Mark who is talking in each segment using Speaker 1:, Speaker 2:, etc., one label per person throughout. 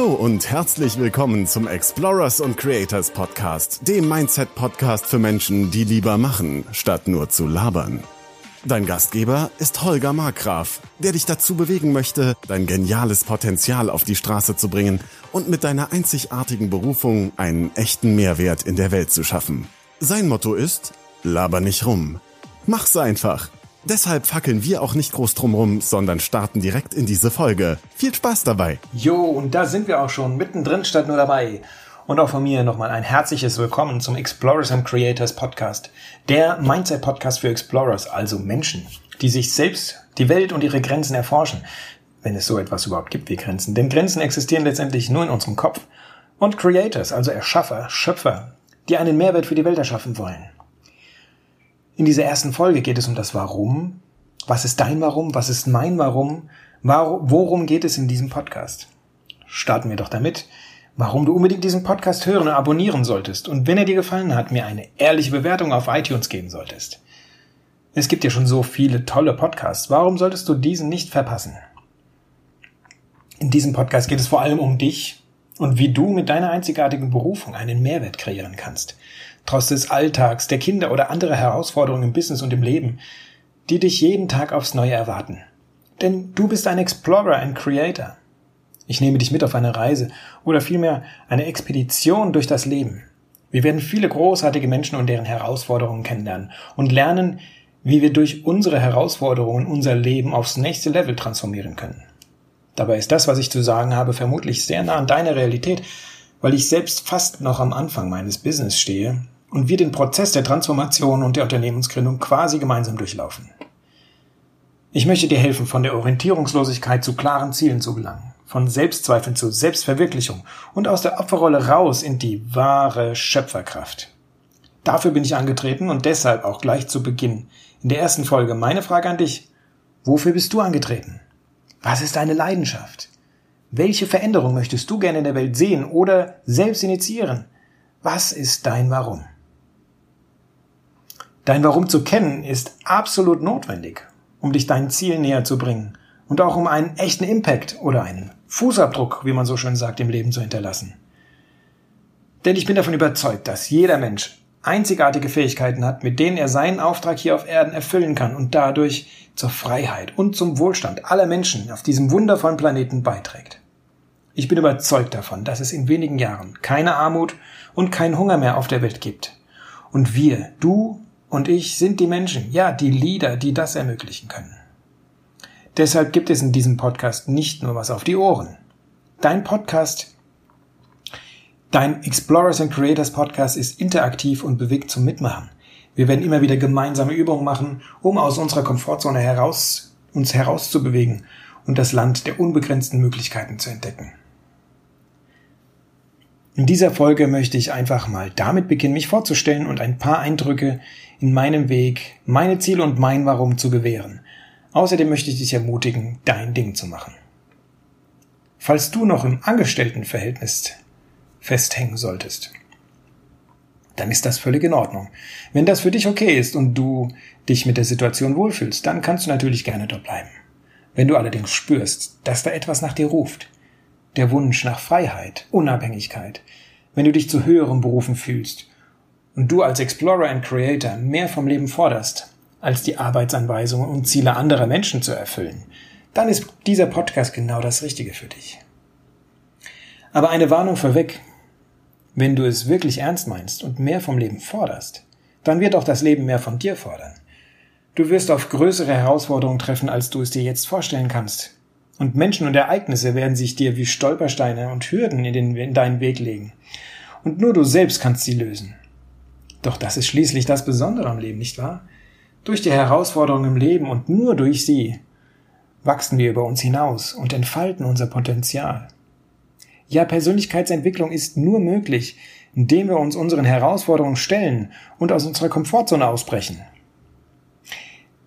Speaker 1: Hallo und herzlich willkommen zum Explorers und Creators Podcast, dem Mindset-Podcast für Menschen, die lieber machen, statt nur zu labern. Dein Gastgeber ist Holger Markgraf, der dich dazu bewegen möchte, dein geniales Potenzial auf die Straße zu bringen und mit deiner einzigartigen Berufung einen echten Mehrwert in der Welt zu schaffen. Sein Motto ist, laber nicht rum. Mach's einfach. Deshalb fackeln wir auch nicht groß drumrum, sondern starten direkt in diese Folge. Viel Spaß dabei!
Speaker 2: Jo, und da sind wir auch schon mittendrin statt nur dabei. Und auch von mir nochmal ein herzliches Willkommen zum Explorers and Creators Podcast. Der Mindset Podcast für Explorers, also Menschen, die sich selbst, die Welt und ihre Grenzen erforschen. Wenn es so etwas überhaupt gibt wie Grenzen. Denn Grenzen existieren letztendlich nur in unserem Kopf. Und Creators, also Erschaffer, Schöpfer, die einen Mehrwert für die Welt erschaffen wollen. In dieser ersten Folge geht es um das Warum. Was ist dein Warum? Was ist mein Warum? Worum geht es in diesem Podcast? Starten wir doch damit, warum du unbedingt diesen Podcast hören und abonnieren solltest und wenn er dir gefallen hat, mir eine ehrliche Bewertung auf iTunes geben solltest. Es gibt ja schon so viele tolle Podcasts. Warum solltest du diesen nicht verpassen? In diesem Podcast geht es vor allem um dich und wie du mit deiner einzigartigen Berufung einen Mehrwert kreieren kannst trotz des Alltags, der Kinder oder anderer Herausforderungen im Business und im Leben, die dich jeden Tag aufs Neue erwarten. Denn du bist ein Explorer, ein Creator. Ich nehme dich mit auf eine Reise oder vielmehr eine Expedition durch das Leben. Wir werden viele großartige Menschen und deren Herausforderungen kennenlernen und lernen, wie wir durch unsere Herausforderungen unser Leben aufs nächste Level transformieren können. Dabei ist das, was ich zu sagen habe, vermutlich sehr nah an deiner Realität, weil ich selbst fast noch am Anfang meines Business stehe und wir den Prozess der Transformation und der Unternehmensgründung quasi gemeinsam durchlaufen. Ich möchte dir helfen, von der Orientierungslosigkeit zu klaren Zielen zu gelangen, von Selbstzweifeln zu Selbstverwirklichung und aus der Opferrolle raus in die wahre Schöpferkraft. Dafür bin ich angetreten und deshalb auch gleich zu Beginn in der ersten Folge meine Frage an dich. Wofür bist du angetreten? Was ist deine Leidenschaft? Welche Veränderung möchtest du gerne in der Welt sehen oder selbst initiieren? Was ist dein Warum? Dein Warum zu kennen ist absolut notwendig, um dich deinen Zielen näher zu bringen und auch um einen echten Impact oder einen Fußabdruck, wie man so schön sagt, im Leben zu hinterlassen. Denn ich bin davon überzeugt, dass jeder Mensch einzigartige Fähigkeiten hat, mit denen er seinen Auftrag hier auf Erden erfüllen kann und dadurch zur Freiheit und zum Wohlstand aller Menschen auf diesem wundervollen Planeten beiträgt. Ich bin überzeugt davon, dass es in wenigen Jahren keine Armut und keinen Hunger mehr auf der Welt gibt. Und wir, du und ich sind die Menschen, ja, die Leader, die das ermöglichen können. Deshalb gibt es in diesem Podcast nicht nur was auf die Ohren. Dein Podcast, dein Explorers and Creators Podcast ist interaktiv und bewegt zum Mitmachen. Wir werden immer wieder gemeinsame Übungen machen, um aus unserer Komfortzone heraus, uns herauszubewegen und das Land der unbegrenzten Möglichkeiten zu entdecken. In dieser Folge möchte ich einfach mal damit beginnen, mich vorzustellen und ein paar Eindrücke in meinem Weg, meine Ziele und mein Warum zu gewähren. Außerdem möchte ich dich ermutigen, dein Ding zu machen. Falls du noch im Angestelltenverhältnis festhängen solltest, dann ist das völlig in Ordnung. Wenn das für dich okay ist und du dich mit der Situation wohlfühlst, dann kannst du natürlich gerne dort bleiben. Wenn du allerdings spürst, dass da etwas nach dir ruft, der Wunsch nach Freiheit, Unabhängigkeit, wenn du dich zu höheren Berufen fühlst und du als Explorer and Creator mehr vom Leben forderst, als die Arbeitsanweisungen und Ziele anderer Menschen zu erfüllen, dann ist dieser Podcast genau das Richtige für dich. Aber eine Warnung vorweg. Wenn du es wirklich ernst meinst und mehr vom Leben forderst, dann wird auch das Leben mehr von dir fordern. Du wirst auf größere Herausforderungen treffen, als du es dir jetzt vorstellen kannst. Und Menschen und Ereignisse werden sich dir wie Stolpersteine und Hürden in, den, in deinen Weg legen. Und nur du selbst kannst sie lösen. Doch das ist schließlich das Besondere am Leben, nicht wahr? Durch die Herausforderungen im Leben und nur durch sie wachsen wir über uns hinaus und entfalten unser Potenzial. Ja, Persönlichkeitsentwicklung ist nur möglich, indem wir uns unseren Herausforderungen stellen und aus unserer Komfortzone ausbrechen.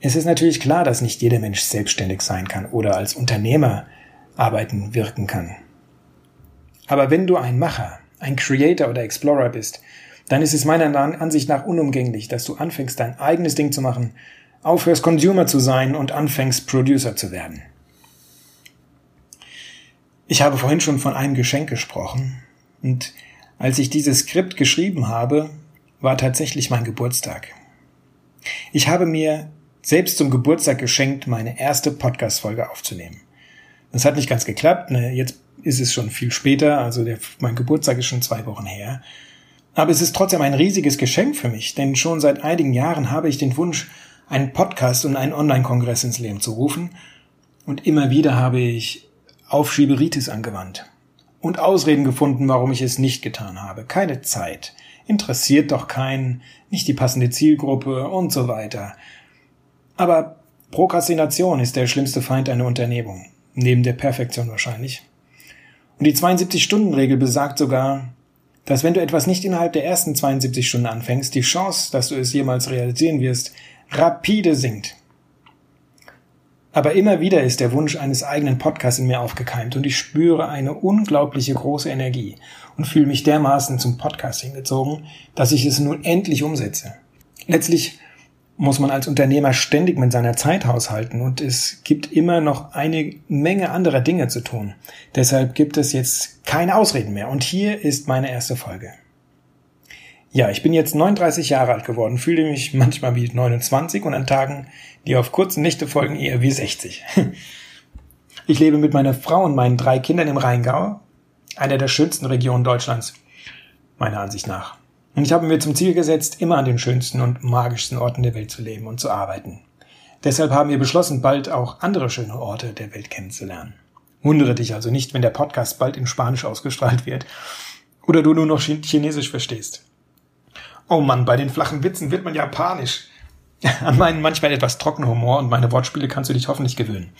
Speaker 2: Es ist natürlich klar, dass nicht jeder Mensch selbstständig sein kann oder als Unternehmer arbeiten, wirken kann. Aber wenn du ein Macher, ein Creator oder Explorer bist, dann ist es meiner Ansicht nach unumgänglich, dass du anfängst, dein eigenes Ding zu machen, aufhörst, Consumer zu sein und anfängst, Producer zu werden. Ich habe vorhin schon von einem Geschenk gesprochen und als ich dieses Skript geschrieben habe, war tatsächlich mein Geburtstag. Ich habe mir selbst zum Geburtstag geschenkt, meine erste Podcast-Folge aufzunehmen. Das hat nicht ganz geklappt. Ne? Jetzt ist es schon viel später, also der, mein Geburtstag ist schon zwei Wochen her. Aber es ist trotzdem ein riesiges Geschenk für mich, denn schon seit einigen Jahren habe ich den Wunsch, einen Podcast und einen Online-Kongress ins Leben zu rufen. Und immer wieder habe ich Aufschieberitis angewandt und Ausreden gefunden, warum ich es nicht getan habe. Keine Zeit, interessiert doch keinen, nicht die passende Zielgruppe und so weiter. Aber Prokrastination ist der schlimmste Feind einer Unternehmung, neben der Perfektion wahrscheinlich. Und die 72-Stunden-Regel besagt sogar, dass wenn du etwas nicht innerhalb der ersten 72 Stunden anfängst, die Chance, dass du es jemals realisieren wirst, rapide sinkt. Aber immer wieder ist der Wunsch eines eigenen Podcasts in mir aufgekeimt und ich spüre eine unglaubliche große Energie und fühle mich dermaßen zum Podcasting gezogen, dass ich es nun endlich umsetze. Letztlich muss man als Unternehmer ständig mit seiner Zeit haushalten und es gibt immer noch eine Menge anderer Dinge zu tun. Deshalb gibt es jetzt keine Ausreden mehr und hier ist meine erste Folge. Ja, ich bin jetzt 39 Jahre alt geworden, fühle mich manchmal wie 29 und an Tagen, die auf kurzen Nächte folgen, eher wie 60. Ich lebe mit meiner Frau und meinen drei Kindern im Rheingau, einer der schönsten Regionen Deutschlands, meiner Ansicht nach. Und ich habe mir zum Ziel gesetzt, immer an den schönsten und magischsten Orten der Welt zu leben und zu arbeiten. Deshalb haben wir beschlossen, bald auch andere schöne Orte der Welt kennenzulernen. Wundere dich also nicht, wenn der Podcast bald in Spanisch ausgestrahlt wird oder du nur noch Chinesisch verstehst. Oh Mann, bei den flachen Witzen wird man japanisch. An meinen manchmal etwas trockenen Humor und meine Wortspiele kannst du dich hoffentlich gewöhnen.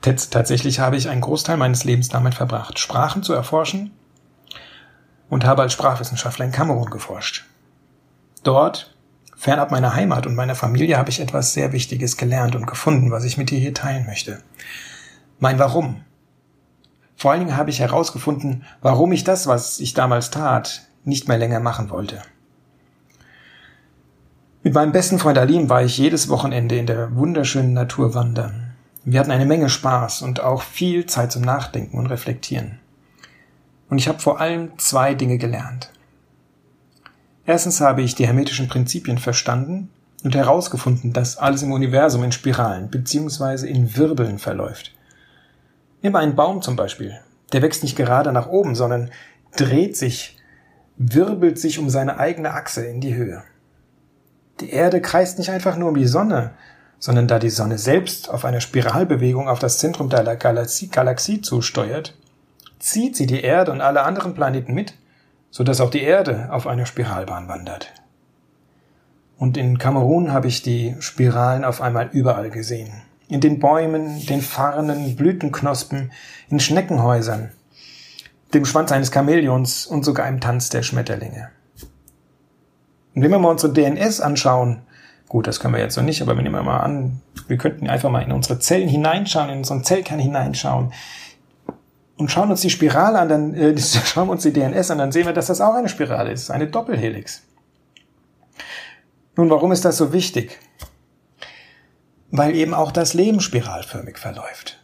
Speaker 2: Tatsächlich habe ich einen Großteil meines Lebens damit verbracht, Sprachen zu erforschen und habe als Sprachwissenschaftler in Kamerun geforscht. Dort, fernab meiner Heimat und meiner Familie, habe ich etwas sehr Wichtiges gelernt und gefunden, was ich mit dir hier teilen möchte. Mein Warum. Vor allen Dingen habe ich herausgefunden, warum ich das, was ich damals tat, nicht mehr länger machen wollte. Mit meinem besten Freund Alim war ich jedes Wochenende in der wunderschönen Natur wandern. Wir hatten eine Menge Spaß und auch viel Zeit zum Nachdenken und Reflektieren. Und ich habe vor allem zwei Dinge gelernt. Erstens habe ich die hermetischen Prinzipien verstanden und herausgefunden, dass alles im Universum in Spiralen bzw. in Wirbeln verläuft. Nimm einen Baum zum Beispiel. Der wächst nicht gerade nach oben, sondern dreht sich, wirbelt sich um seine eigene Achse in die Höhe. Die Erde kreist nicht einfach nur um die Sonne, sondern da die Sonne selbst auf einer Spiralbewegung auf das Zentrum der Galaxie, Galaxie zusteuert, zieht sie die Erde und alle anderen Planeten mit, so dass auch die Erde auf einer Spiralbahn wandert. Und in Kamerun habe ich die Spiralen auf einmal überall gesehen. In den Bäumen, den Farnen, Blütenknospen, in Schneckenhäusern, dem Schwanz eines Chamäleons und sogar im Tanz der Schmetterlinge. Und wenn wir mal unsere DNS anschauen, gut, das können wir jetzt noch nicht, aber wir nehmen mal an, wir könnten einfach mal in unsere Zellen hineinschauen, in unseren Zellkern hineinschauen, und schauen uns die Spirale an, dann äh, schauen wir uns die DNS an, dann sehen wir, dass das auch eine Spirale ist, eine Doppelhelix. Nun, warum ist das so wichtig? Weil eben auch das Leben spiralförmig verläuft.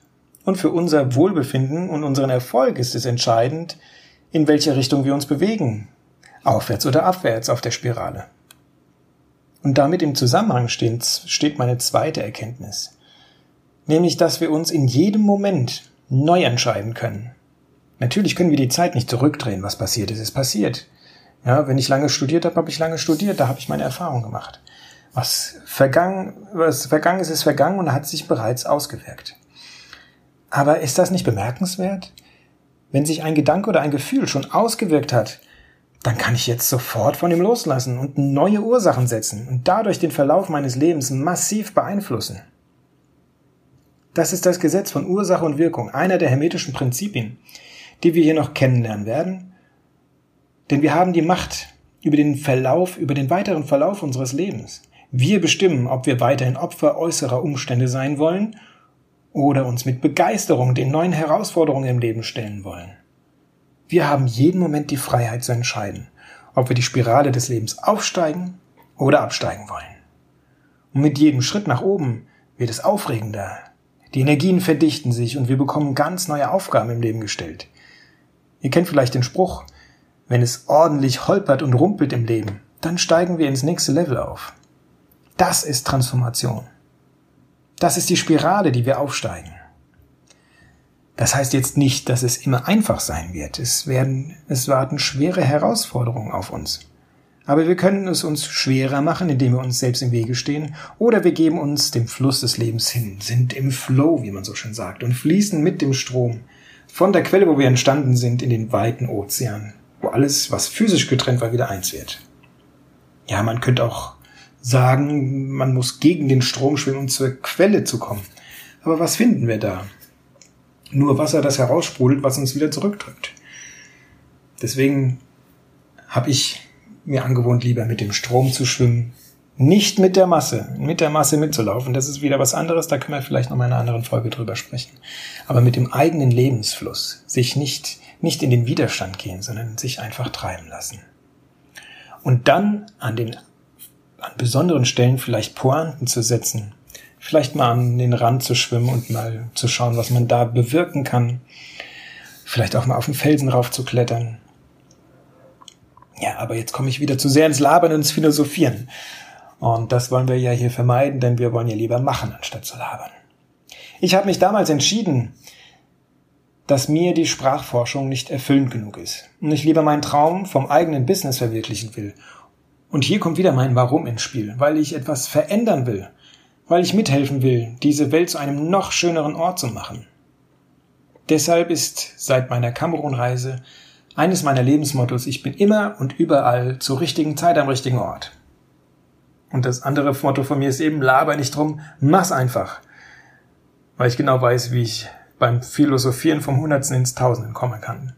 Speaker 2: Und für unser Wohlbefinden und unseren Erfolg ist es entscheidend, in welche Richtung wir uns bewegen. Aufwärts oder abwärts auf der Spirale. Und damit im Zusammenhang steht, meine zweite Erkenntnis. Nämlich, dass wir uns in jedem Moment neu entscheiden können. Natürlich können wir die Zeit nicht zurückdrehen. Was passiert ist, ist passiert. Ja, wenn ich lange studiert habe, habe ich lange studiert, da habe ich meine Erfahrung gemacht. Was vergangen, was vergangen ist, ist vergangen und hat sich bereits ausgewirkt. Aber ist das nicht bemerkenswert? Wenn sich ein Gedanke oder ein Gefühl schon ausgewirkt hat, dann kann ich jetzt sofort von ihm loslassen und neue Ursachen setzen und dadurch den Verlauf meines Lebens massiv beeinflussen. Das ist das Gesetz von Ursache und Wirkung, einer der hermetischen Prinzipien, die wir hier noch kennenlernen werden. Denn wir haben die Macht über den Verlauf, über den weiteren Verlauf unseres Lebens. Wir bestimmen, ob wir weiterhin Opfer äußerer Umstände sein wollen oder uns mit Begeisterung den neuen Herausforderungen im Leben stellen wollen. Wir haben jeden Moment die Freiheit zu entscheiden, ob wir die Spirale des Lebens aufsteigen oder absteigen wollen. Und mit jedem Schritt nach oben wird es aufregender, Die Energien verdichten sich und wir bekommen ganz neue Aufgaben im Leben gestellt. Ihr kennt vielleicht den Spruch, wenn es ordentlich holpert und rumpelt im Leben, dann steigen wir ins nächste Level auf. Das ist Transformation. Das ist die Spirale, die wir aufsteigen. Das heißt jetzt nicht, dass es immer einfach sein wird. Es werden, es warten schwere Herausforderungen auf uns. Aber wir können es uns schwerer machen, indem wir uns selbst im Wege stehen, oder wir geben uns dem Fluss des Lebens hin, sind im Flow, wie man so schön sagt, und fließen mit dem Strom von der Quelle, wo wir entstanden sind, in den weiten Ozean, wo alles, was physisch getrennt war, wieder eins wird. Ja, man könnte auch sagen, man muss gegen den Strom schwimmen, um zur Quelle zu kommen. Aber was finden wir da? Nur Wasser, das heraussprudelt, was uns wieder zurückdrückt. Deswegen habe ich mir angewohnt, lieber mit dem Strom zu schwimmen, nicht mit der Masse, mit der Masse mitzulaufen. Das ist wieder was anderes, da können wir vielleicht noch mal in einer anderen Folge drüber sprechen. Aber mit dem eigenen Lebensfluss, sich nicht, nicht in den Widerstand gehen, sondern sich einfach treiben lassen. Und dann an den, an besonderen Stellen vielleicht Pointen zu setzen, vielleicht mal an den Rand zu schwimmen und mal zu schauen, was man da bewirken kann. Vielleicht auch mal auf den Felsen rauf zu klettern. Ja, aber jetzt komme ich wieder zu sehr ins Labern und ins Philosophieren. Und das wollen wir ja hier vermeiden, denn wir wollen ja lieber machen, anstatt zu labern. Ich habe mich damals entschieden, dass mir die Sprachforschung nicht erfüllend genug ist und ich lieber meinen Traum vom eigenen Business verwirklichen will. Und hier kommt wieder mein Warum ins Spiel, weil ich etwas verändern will, weil ich mithelfen will, diese Welt zu einem noch schöneren Ort zu machen. Deshalb ist seit meiner Kamerunreise eines meiner Lebensmottos, ich bin immer und überall zur richtigen Zeit am richtigen Ort. Und das andere Motto von mir ist eben, laber nicht drum, mach's einfach. Weil ich genau weiß, wie ich beim Philosophieren vom Hundertsten ins Tausenden kommen kann.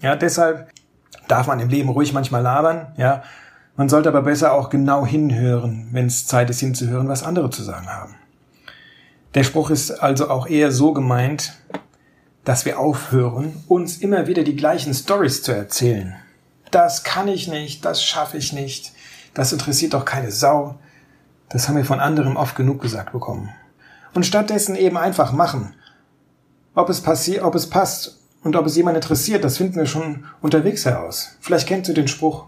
Speaker 2: Ja, deshalb darf man im Leben ruhig manchmal labern, ja. Man sollte aber besser auch genau hinhören, wenn es Zeit ist hinzuhören, was andere zu sagen haben. Der Spruch ist also auch eher so gemeint, dass wir aufhören, uns immer wieder die gleichen Stories zu erzählen. Das kann ich nicht, das schaffe ich nicht, das interessiert doch keine Sau. Das haben wir von anderen oft genug gesagt bekommen. Und stattdessen eben einfach machen. Ob es passiert, ob es passt und ob es jemand interessiert, das finden wir schon unterwegs heraus. Vielleicht kennst du den Spruch.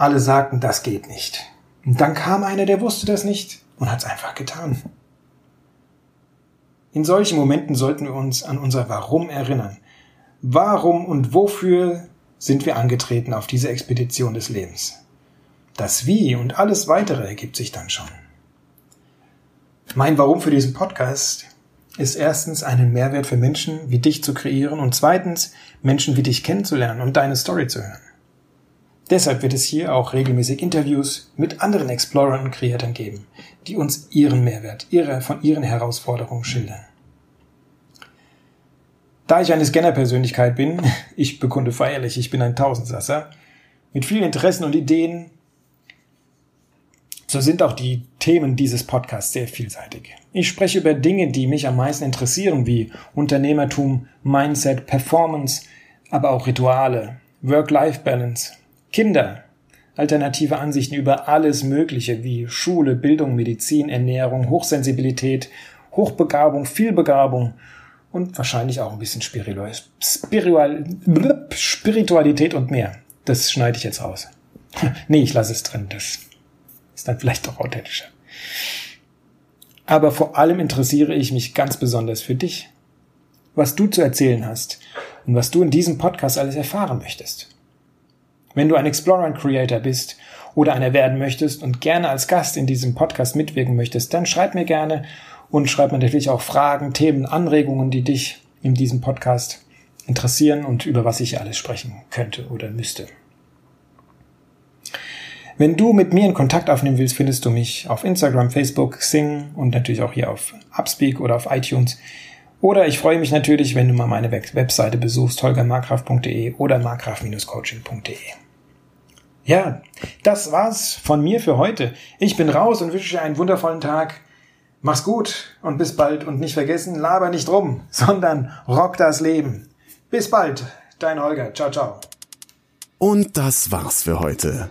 Speaker 2: Alle sagten, das geht nicht. Und dann kam einer, der wusste das nicht und hat es einfach getan. In solchen Momenten sollten wir uns an unser Warum erinnern. Warum und wofür sind wir angetreten auf diese Expedition des Lebens? Das Wie und alles weitere ergibt sich dann schon. Mein Warum für diesen Podcast ist erstens einen Mehrwert für Menschen wie dich zu kreieren und zweitens Menschen wie dich kennenzulernen und deine Story zu hören. Deshalb wird es hier auch regelmäßig Interviews mit anderen Explorern und Kreatoren geben, die uns ihren Mehrwert, ihre, von ihren Herausforderungen schildern. Da ich eine Scanner-Persönlichkeit bin, ich bekunde feierlich, ich bin ein Tausendsasser, mit vielen Interessen und Ideen, so sind auch die Themen dieses Podcasts sehr vielseitig. Ich spreche über Dinge, die mich am meisten interessieren, wie Unternehmertum, Mindset, Performance, aber auch Rituale, Work-Life-Balance, Kinder, alternative Ansichten über alles Mögliche wie Schule, Bildung, Medizin, Ernährung, Hochsensibilität, Hochbegabung, Vielbegabung und wahrscheinlich auch ein bisschen Spiritual, Spiritualität und mehr. Das schneide ich jetzt raus. nee, ich lasse es drin. Das ist dann vielleicht doch authentischer. Aber vor allem interessiere ich mich ganz besonders für dich, was du zu erzählen hast und was du in diesem Podcast alles erfahren möchtest. Wenn du ein Explorer und Creator bist oder einer werden möchtest und gerne als Gast in diesem Podcast mitwirken möchtest, dann schreib mir gerne und schreib mir natürlich auch Fragen, Themen, Anregungen, die dich in diesem Podcast interessieren und über was ich alles sprechen könnte oder müsste. Wenn du mit mir in Kontakt aufnehmen willst, findest du mich auf Instagram, Facebook, Xing und natürlich auch hier auf Upspeak oder auf iTunes. Oder ich freue mich natürlich, wenn du mal meine Webseite besuchst, holgermarkgraf.de oder markgraf-coaching.de. Ja, das war's von mir für heute. Ich bin raus und wünsche dir einen wundervollen Tag. Mach's gut und bis bald und nicht vergessen, laber nicht rum, sondern rock das Leben. Bis bald, dein Holger. Ciao, ciao.
Speaker 1: Und das war's für heute.